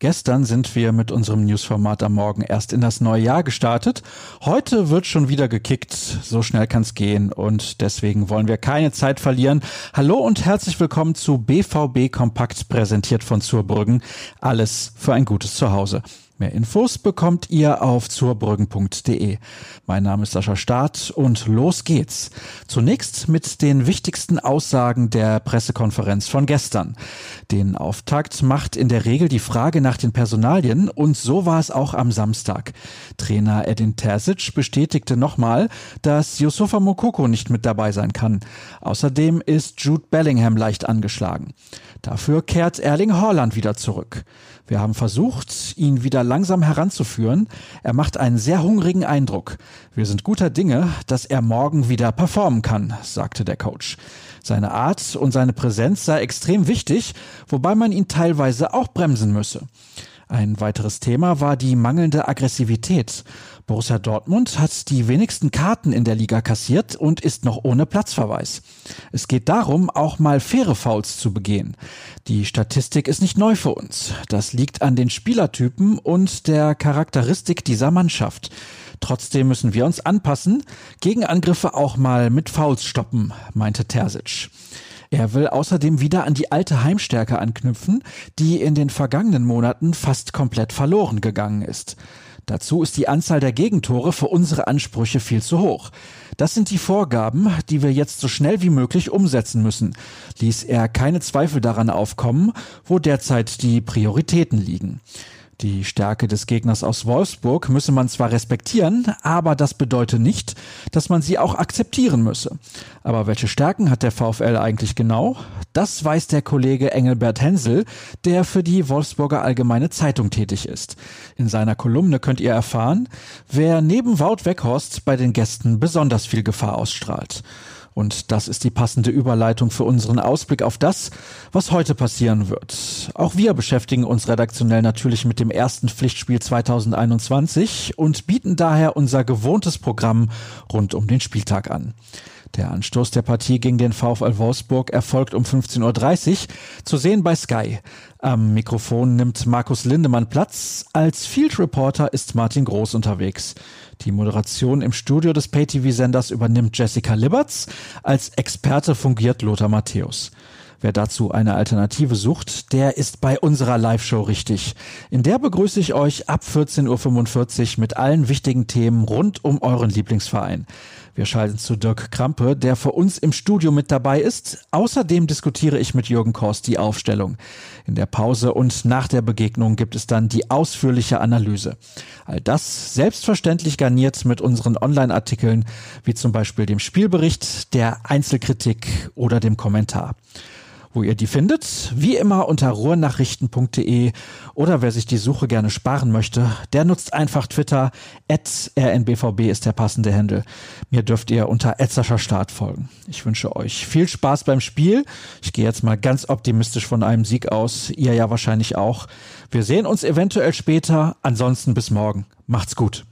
Gestern sind wir mit unserem Newsformat am Morgen erst in das neue Jahr gestartet. Heute wird schon wieder gekickt. So schnell kann's gehen und deswegen wollen wir keine Zeit verlieren. Hallo und herzlich willkommen zu BVB Kompakt präsentiert von Zurbrüggen. Alles für ein gutes Zuhause. Mehr Infos bekommt ihr auf zurbrüggen.de. Mein Name ist Sascha Staat und los geht's. Zunächst mit den wichtigsten Aussagen der Pressekonferenz von gestern. Den Auftakt macht in der Regel die Frage nach den Personalien und so war es auch am Samstag. Trainer Edin Terzic bestätigte nochmal, dass Yusufa Mokoko nicht mit dabei sein kann. Außerdem ist Jude Bellingham leicht angeschlagen. Dafür kehrt Erling Haaland wieder zurück. Wir haben versucht, ihn wieder langsam heranzuführen. Er macht einen sehr hungrigen Eindruck. Wir sind guter Dinge, dass er morgen wieder performen kann, sagte der Coach. Seine Art und seine Präsenz sei extrem wichtig, wobei man ihn teilweise auch bremsen müsse. Ein weiteres Thema war die mangelnde Aggressivität. Borussia Dortmund hat die wenigsten Karten in der Liga kassiert und ist noch ohne Platzverweis. Es geht darum, auch mal faire Fouls zu begehen. Die Statistik ist nicht neu für uns. Das liegt an den Spielertypen und der Charakteristik dieser Mannschaft. Trotzdem müssen wir uns anpassen, Gegenangriffe auch mal mit Fouls stoppen, meinte Terzic. Er will außerdem wieder an die alte Heimstärke anknüpfen, die in den vergangenen Monaten fast komplett verloren gegangen ist. Dazu ist die Anzahl der Gegentore für unsere Ansprüche viel zu hoch. Das sind die Vorgaben, die wir jetzt so schnell wie möglich umsetzen müssen, ließ er keine Zweifel daran aufkommen, wo derzeit die Prioritäten liegen. Die Stärke des Gegners aus Wolfsburg müsse man zwar respektieren, aber das bedeutet nicht, dass man sie auch akzeptieren müsse. Aber welche Stärken hat der VfL eigentlich genau? Das weiß der Kollege Engelbert Hensel, der für die Wolfsburger Allgemeine Zeitung tätig ist. In seiner Kolumne könnt ihr erfahren, wer neben Wout Weghorst bei den Gästen besonders viel Gefahr ausstrahlt. Und das ist die passende Überleitung für unseren Ausblick auf das, was heute passieren wird. Auch wir beschäftigen uns redaktionell natürlich mit dem ersten Pflichtspiel 2021 und bieten daher unser gewohntes Programm rund um den Spieltag an. Der Anstoß der Partie gegen den VfL Wolfsburg erfolgt um 15.30 Uhr, zu sehen bei Sky. Am Mikrofon nimmt Markus Lindemann Platz. Als Field Reporter ist Martin Groß unterwegs. Die Moderation im Studio des Pay-TV-Senders übernimmt Jessica Liberts. Als Experte fungiert Lothar Matthäus. Wer dazu eine Alternative sucht, der ist bei unserer Live-Show richtig. In der begrüße ich euch ab 14.45 Uhr mit allen wichtigen Themen rund um euren Lieblingsverein. Wir schalten zu Dirk Krampe, der für uns im Studio mit dabei ist. Außerdem diskutiere ich mit Jürgen Korst die Aufstellung. In der Pause und nach der Begegnung gibt es dann die ausführliche Analyse. All das selbstverständlich garniert mit unseren Online-Artikeln, wie zum Beispiel dem Spielbericht, der Einzelkritik oder dem Kommentar wo ihr die findet. Wie immer unter ruhrnachrichten.de oder wer sich die Suche gerne sparen möchte, der nutzt einfach Twitter. rnbvb ist der passende Händel. Mir dürft ihr unter Start folgen. Ich wünsche euch viel Spaß beim Spiel. Ich gehe jetzt mal ganz optimistisch von einem Sieg aus. Ihr ja wahrscheinlich auch. Wir sehen uns eventuell später. Ansonsten bis morgen. Macht's gut.